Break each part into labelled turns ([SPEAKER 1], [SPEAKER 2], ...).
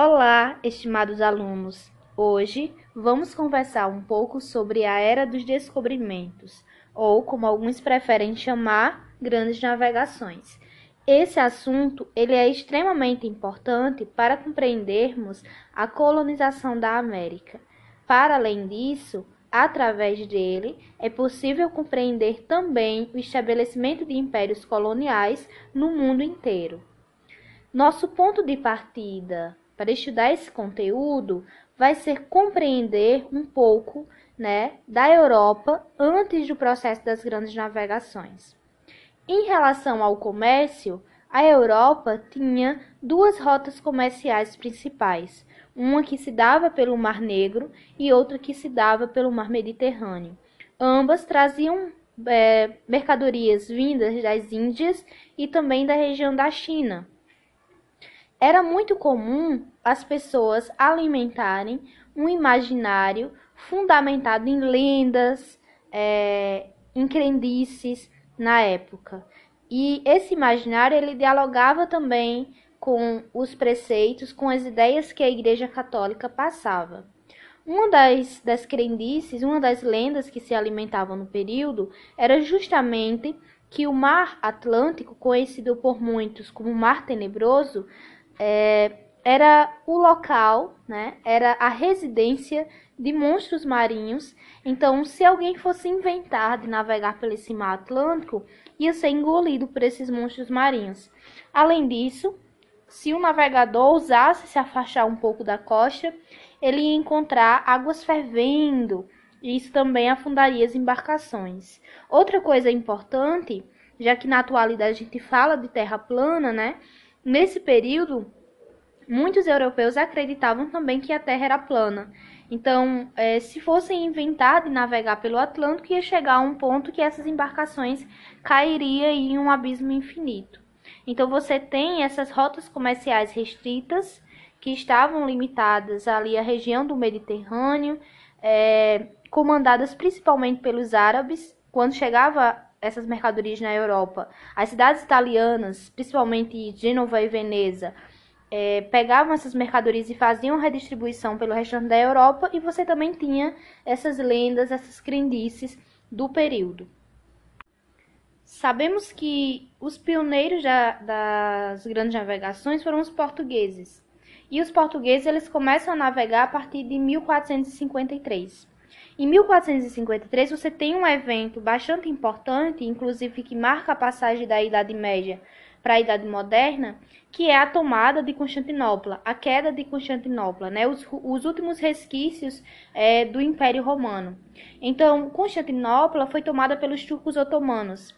[SPEAKER 1] Olá, estimados alunos! Hoje vamos conversar um pouco sobre a Era dos Descobrimentos, ou como alguns preferem chamar, grandes navegações. Esse assunto ele é extremamente importante para compreendermos a colonização da América. Para além disso, através dele é possível compreender também o estabelecimento de impérios coloniais no mundo inteiro. Nosso ponto de partida para estudar esse conteúdo vai ser compreender um pouco né, da Europa antes do processo das grandes navegações. Em relação ao comércio, a Europa tinha duas rotas comerciais principais, uma que se dava pelo Mar Negro e outra que se dava pelo Mar Mediterrâneo. Ambas traziam é, mercadorias vindas das Índias e também da região da China. Era muito comum as pessoas alimentarem um imaginário fundamentado em lendas, é, em crendices na época. E esse imaginário ele dialogava também com os preceitos, com as ideias que a Igreja Católica passava. Uma das, das crendices, uma das lendas que se alimentavam no período era justamente que o Mar Atlântico, conhecido por muitos como Mar Tenebroso, é, era o local, né, era a residência de monstros marinhos. Então, se alguém fosse inventar de navegar pelo esse mar Atlântico, ia ser engolido por esses monstros marinhos. Além disso, se o navegador ousasse se afastar um pouco da costa, ele ia encontrar águas fervendo, e isso também afundaria as embarcações. Outra coisa importante, já que na atualidade a gente fala de terra plana, né? Nesse período, muitos europeus acreditavam também que a Terra era plana. Então, é, se fossem inventar de navegar pelo Atlântico, ia chegar a um ponto que essas embarcações cairiam em um abismo infinito. Então, você tem essas rotas comerciais restritas que estavam limitadas ali à região do Mediterrâneo, é, comandadas principalmente pelos árabes. Quando chegava essas mercadorias na Europa, as cidades italianas, principalmente Gênova e Veneza, é, pegavam essas mercadorias e faziam redistribuição pelo restante da Europa, e você também tinha essas lendas, essas crendices do período. Sabemos que os pioneiros da, das grandes navegações foram os portugueses. E os portugueses eles começam a navegar a partir de 1453. Em 1453 você tem um evento bastante importante, inclusive que marca a passagem da Idade Média para a Idade Moderna, que é a tomada de Constantinopla, a queda de Constantinopla, né? os, os últimos resquícios é, do Império Romano. Então, Constantinopla foi tomada pelos turcos otomanos.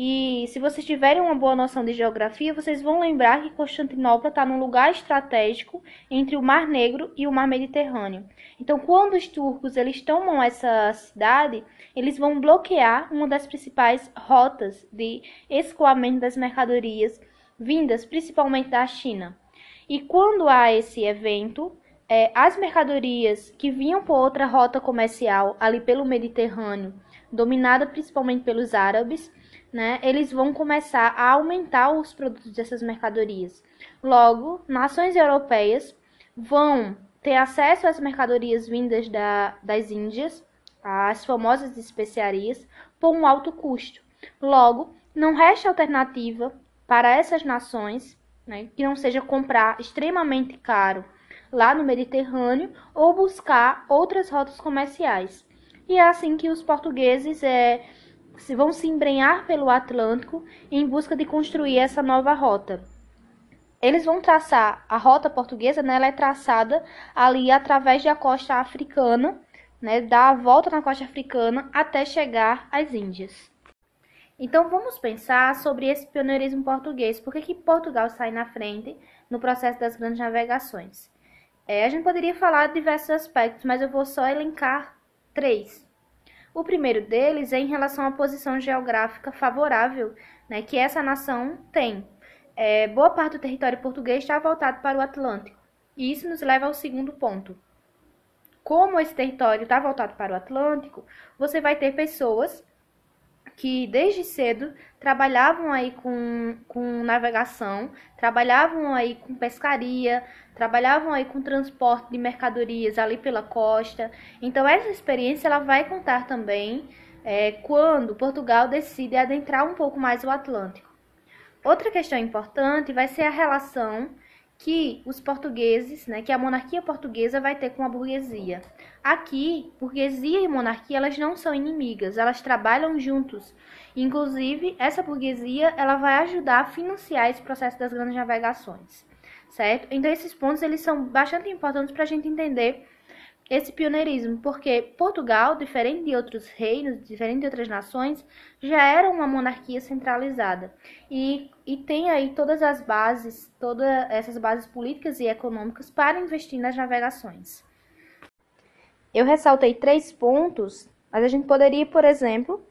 [SPEAKER 1] E se vocês tiverem uma boa noção de geografia, vocês vão lembrar que Constantinopla está num lugar estratégico entre o Mar Negro e o Mar Mediterrâneo. Então, quando os turcos eles tomam essa cidade, eles vão bloquear uma das principais rotas de escoamento das mercadorias vindas principalmente da China. E quando há esse evento, é, as mercadorias que vinham por outra rota comercial ali pelo Mediterrâneo, dominada principalmente pelos árabes, né, eles vão começar a aumentar os produtos dessas mercadorias. Logo, nações europeias vão ter acesso às mercadorias vindas da, das Índias, as famosas especiarias, por um alto custo. Logo, não resta alternativa para essas nações né, que não seja comprar extremamente caro lá no Mediterrâneo ou buscar outras rotas comerciais. E é assim que os portugueses é, vão se embrenhar pelo Atlântico em busca de construir essa nova rota. Eles vão traçar a rota portuguesa, né, ela é traçada ali através da costa africana, né, dá a volta na costa africana até chegar às Índias. Então vamos pensar sobre esse pioneirismo português. Por que, que Portugal sai na frente no processo das grandes navegações? É, a gente poderia falar de diversos aspectos, mas eu vou só elencar três. O primeiro deles é em relação à posição geográfica favorável né, que essa nação tem. É, boa parte do território português está voltado para o Atlântico. E isso nos leva ao segundo ponto. Como esse território está voltado para o Atlântico, você vai ter pessoas que desde cedo trabalhavam aí com, com navegação, trabalhavam aí com pescaria, trabalhavam aí com transporte de mercadorias ali pela costa. Então essa experiência ela vai contar também é, quando Portugal decide adentrar um pouco mais o Atlântico. Outra questão importante vai ser a relação que os portugueses, né, que a monarquia portuguesa vai ter com a burguesia. Aqui, burguesia e monarquia elas não são inimigas, elas trabalham juntos. Inclusive, essa burguesia ela vai ajudar a financiar esse processo das grandes navegações, certo? Então esses pontos eles são bastante importantes para a gente entender esse pioneirismo, porque Portugal, diferente de outros reinos, diferente de outras nações, já era uma monarquia centralizada e, e tem aí todas as bases, todas essas bases políticas e econômicas para investir nas navegações. Eu ressaltei três pontos, mas a gente poderia, por exemplo,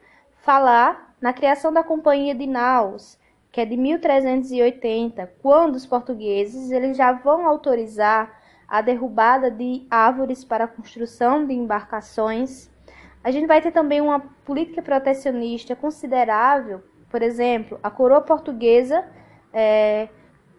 [SPEAKER 1] falar na criação da Companhia de Naus, que é de 1380, quando os portugueses eles já vão autorizar a derrubada de árvores para a construção de embarcações. A gente vai ter também uma política protecionista considerável, por exemplo, a coroa portuguesa é,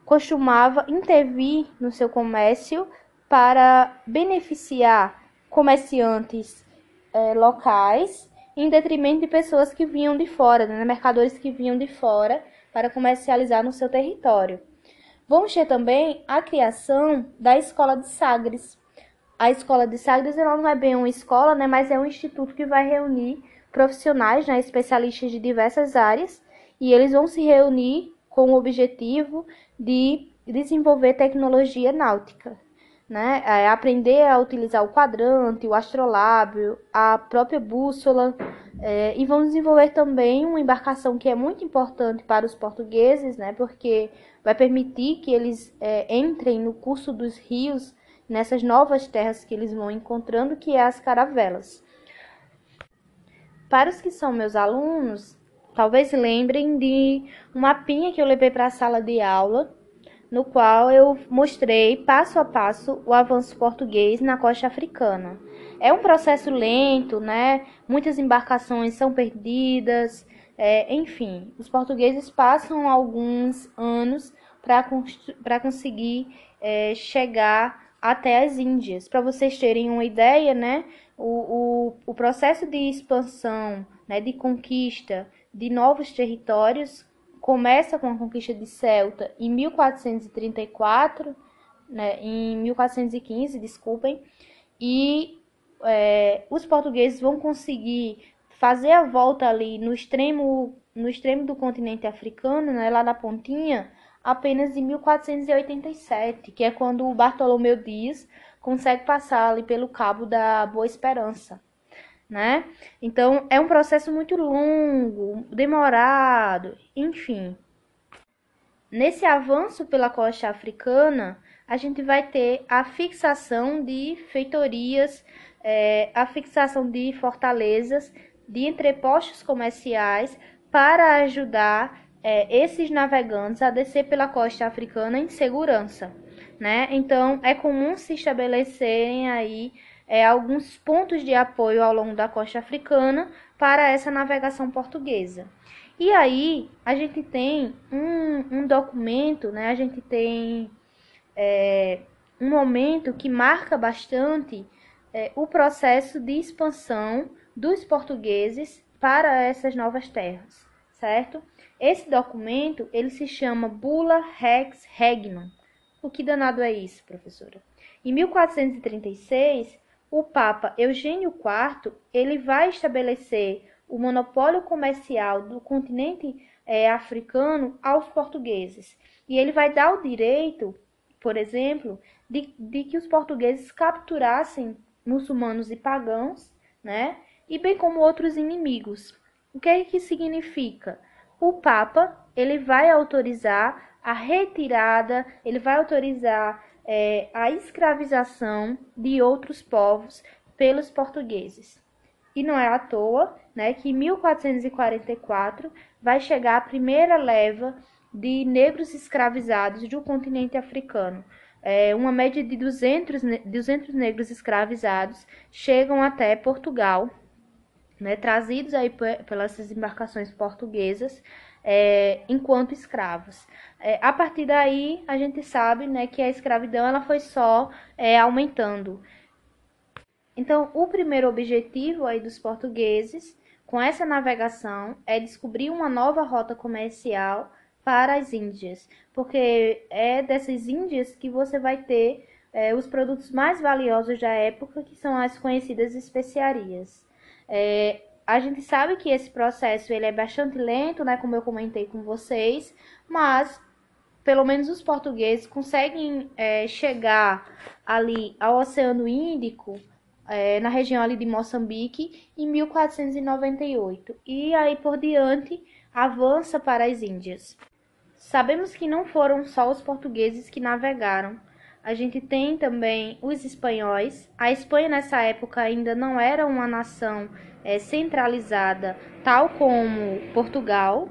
[SPEAKER 1] costumava intervir no seu comércio para beneficiar comerciantes é, locais em detrimento de pessoas que vinham de fora, né, mercadores que vinham de fora para comercializar no seu território. Vamos ter também a criação da Escola de Sagres. A Escola de Sagres não é bem uma escola, né, mas é um instituto que vai reunir profissionais, né, especialistas de diversas áreas, e eles vão se reunir com o objetivo de desenvolver tecnologia náutica, né? É aprender a utilizar o quadrante, o astrolábio, a própria bússola, é, e vão desenvolver também uma embarcação que é muito importante para os portugueses, né? Porque vai permitir que eles é, entrem no curso dos rios nessas novas terras que eles vão encontrando, que é as caravelas. Para os que são meus alunos, talvez lembrem de um mapinha que eu levei para a sala de aula, no qual eu mostrei passo a passo o avanço português na costa africana. É um processo lento, né? Muitas embarcações são perdidas, é, enfim, os portugueses passam alguns anos para conseguir é, chegar até as Índias. Para vocês terem uma ideia, né, o, o, o processo de expansão, né, de conquista de novos territórios começa com a conquista de Celta em 1434, né, em 1415, desculpem, e é, os portugueses vão conseguir fazer a volta ali no extremo, no extremo do continente africano, né, lá na pontinha, apenas em 1487, que é quando o Bartolomeu Dias consegue passar ali pelo Cabo da Boa Esperança, né? Então é um processo muito longo, demorado, enfim. Nesse avanço pela costa africana, a gente vai ter a fixação de feitorias, é, a fixação de fortalezas, de entrepostos comerciais para ajudar é, esses navegantes a descer pela costa africana em segurança, né? Então é comum se estabelecerem aí é, alguns pontos de apoio ao longo da costa africana para essa navegação portuguesa. E aí a gente tem um, um documento, né? A gente tem é, um momento que marca bastante é, o processo de expansão dos portugueses para essas novas terras, certo? Esse documento, ele se chama Bula Rex Regnum. O que danado é isso, professora? Em 1436, o Papa Eugênio IV, ele vai estabelecer o monopólio comercial do continente é, africano aos portugueses. E ele vai dar o direito, por exemplo, de, de que os portugueses capturassem muçulmanos e pagãos, né? E bem como outros inimigos. O que é que significa? o Papa ele vai autorizar a retirada, ele vai autorizar é, a escravização de outros povos pelos portugueses. E não é à toa né, que em 1444 vai chegar a primeira leva de negros escravizados do continente africano. É, uma média de 200, 200 negros escravizados chegam até Portugal né, trazidos aí pelas embarcações portuguesas é, enquanto escravos. É, a partir daí, a gente sabe né, que a escravidão ela foi só é, aumentando. Então, o primeiro objetivo aí dos portugueses com essa navegação é descobrir uma nova rota comercial para as Índias, porque é dessas Índias que você vai ter é, os produtos mais valiosos da época, que são as conhecidas especiarias. É, a gente sabe que esse processo ele é bastante lento, né, como eu comentei com vocês, mas pelo menos os portugueses conseguem é, chegar ali ao Oceano Índico, é, na região ali de Moçambique, em 1498. E aí por diante avança para as Índias. Sabemos que não foram só os portugueses que navegaram, a gente tem também os espanhóis. A Espanha nessa época ainda não era uma nação é, centralizada, tal como Portugal.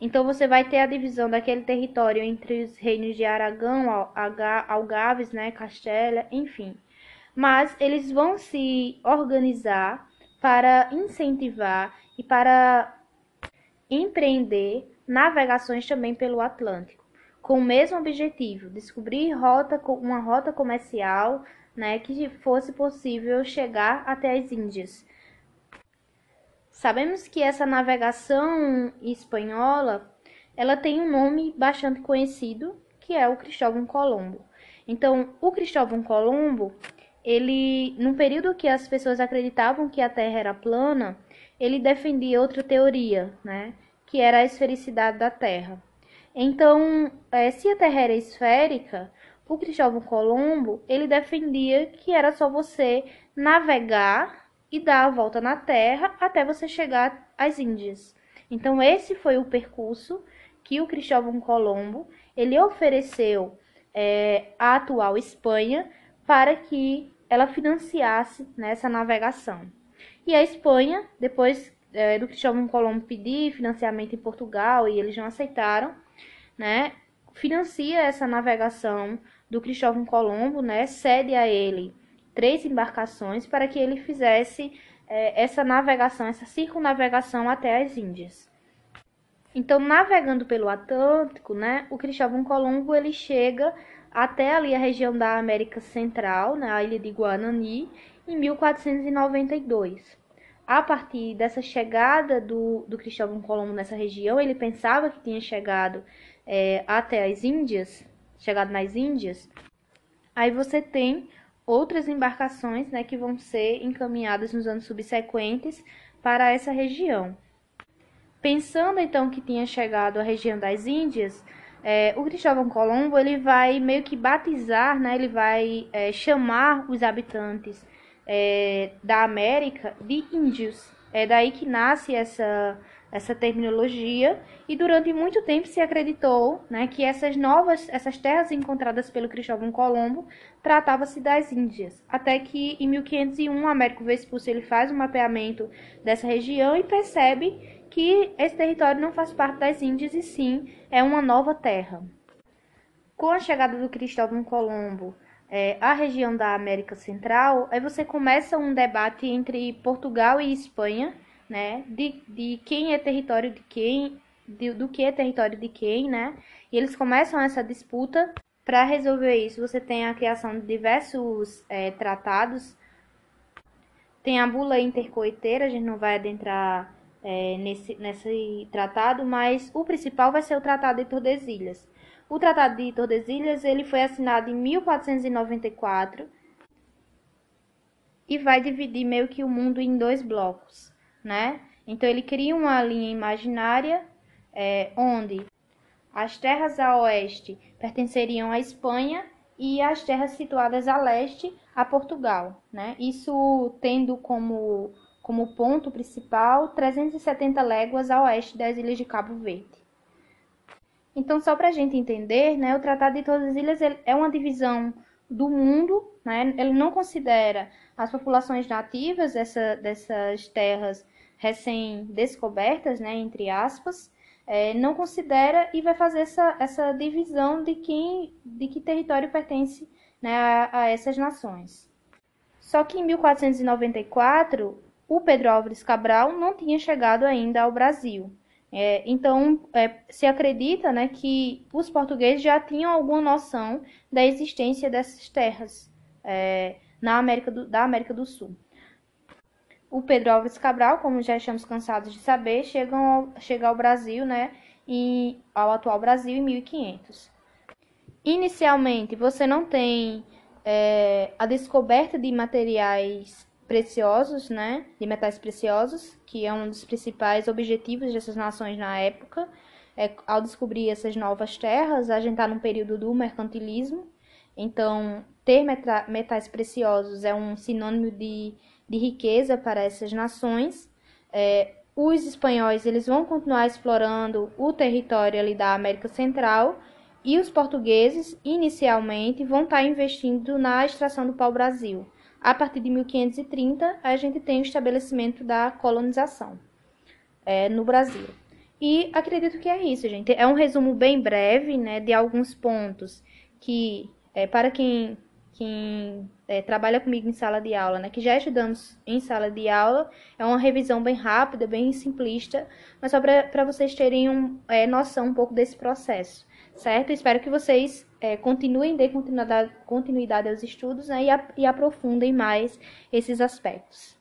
[SPEAKER 1] Então você vai ter a divisão daquele território entre os reinos de Aragão, Algarves, né, Castela, enfim. Mas eles vão se organizar para incentivar e para empreender navegações também pelo Atlântico com o mesmo objetivo, descobrir rota, uma rota comercial né, que fosse possível chegar até as Índias. Sabemos que essa navegação espanhola ela tem um nome bastante conhecido, que é o Cristóvão Colombo. Então, o Cristóvão Colombo, ele, num período que as pessoas acreditavam que a Terra era plana, ele defendia outra teoria, né, que era a esfericidade da Terra. Então, é, se a Terra era esférica, o Cristóvão Colombo ele defendia que era só você navegar e dar a volta na Terra até você chegar às Índias. Então, esse foi o percurso que o Cristóvão Colombo ele ofereceu é, à atual Espanha para que ela financiasse nessa navegação. E a Espanha, depois é, do Cristóvão Colombo pedir financiamento em Portugal e eles não aceitaram, né, financia essa navegação do Cristóvão Colombo, né, cede a ele três embarcações para que ele fizesse é, essa navegação, essa circunnavegação até as Índias. Então, navegando pelo Atlântico, né, o Cristóvão Colombo ele chega até ali a região da América Central, né, a ilha de Guanani, em 1492 a partir dessa chegada do, do Cristóvão Colombo nessa região, ele pensava que tinha chegado é, até as Índias, chegado nas Índias. Aí você tem outras embarcações né, que vão ser encaminhadas nos anos subsequentes para essa região. Pensando então que tinha chegado à região das Índias, é, o Cristóvão Colombo ele vai meio que batizar, né, ele vai é, chamar os habitantes é, da América de índios. É daí que nasce essa, essa terminologia e durante muito tempo se acreditou né, que essas novas, essas terras encontradas pelo Cristóvão Colombo tratava-se das Índias. Até que em 1501 Américo Vespucci ele faz um mapeamento dessa região e percebe que esse território não faz parte das Índias e sim é uma nova terra. Com a chegada do Cristóvão Colombo é, a região da América Central, aí você começa um debate entre Portugal e Espanha, né, de, de quem é território de quem, de, do que é território de quem, né, e eles começam essa disputa. Para resolver isso, você tem a criação de diversos é, tratados. Tem a bula intercoiteira, a gente não vai adentrar é, nesse, nesse tratado, mas o principal vai ser o Tratado de Tordesilhas. O Tratado de Tordesilhas ele foi assinado em 1494 e vai dividir meio que o mundo em dois blocos, né? Então ele cria uma linha imaginária é, onde as terras a oeste pertenceriam à Espanha e as terras situadas a leste a Portugal, né? Isso tendo como como ponto principal 370 léguas a oeste das ilhas de Cabo Verde. Então, só para a gente entender, né, o Tratado de Tordesilhas é uma divisão do mundo, né, ele não considera as populações nativas dessa, dessas terras recém-descobertas, né, entre aspas, é, não considera e vai fazer essa, essa divisão de, quem, de que território pertence né, a, a essas nações. Só que em 1494, o Pedro Álvares Cabral não tinha chegado ainda ao Brasil. É, então, é, se acredita né, que os portugueses já tinham alguma noção da existência dessas terras é, na América do, da América do Sul. O Pedro Álvares Cabral, como já estamos cansados de saber, chega ao, chega ao Brasil, né, e ao atual Brasil em 1500. Inicialmente, você não tem é, a descoberta de materiais preciosos, né, de metais preciosos, que é um dos principais objetivos dessas nações na época. É, ao descobrir essas novas terras, a gente está num período do mercantilismo, então ter metais preciosos é um sinônimo de, de riqueza para essas nações. É, os espanhóis eles vão continuar explorando o território ali da América Central e os portugueses inicialmente vão estar investindo na extração do pau-brasil. A partir de 1530, a gente tem o estabelecimento da colonização é, no Brasil. E acredito que é isso, gente. É um resumo bem breve, né, de alguns pontos que, é, para quem, quem é, trabalha comigo em sala de aula, né, que já estudamos em sala de aula, é uma revisão bem rápida, bem simplista, mas só para vocês terem um, é, noção um pouco desse processo, certo? Espero que vocês é, continuem, dê continuidade, continuidade aos estudos né, e, a, e aprofundem mais esses aspectos.